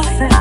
placer.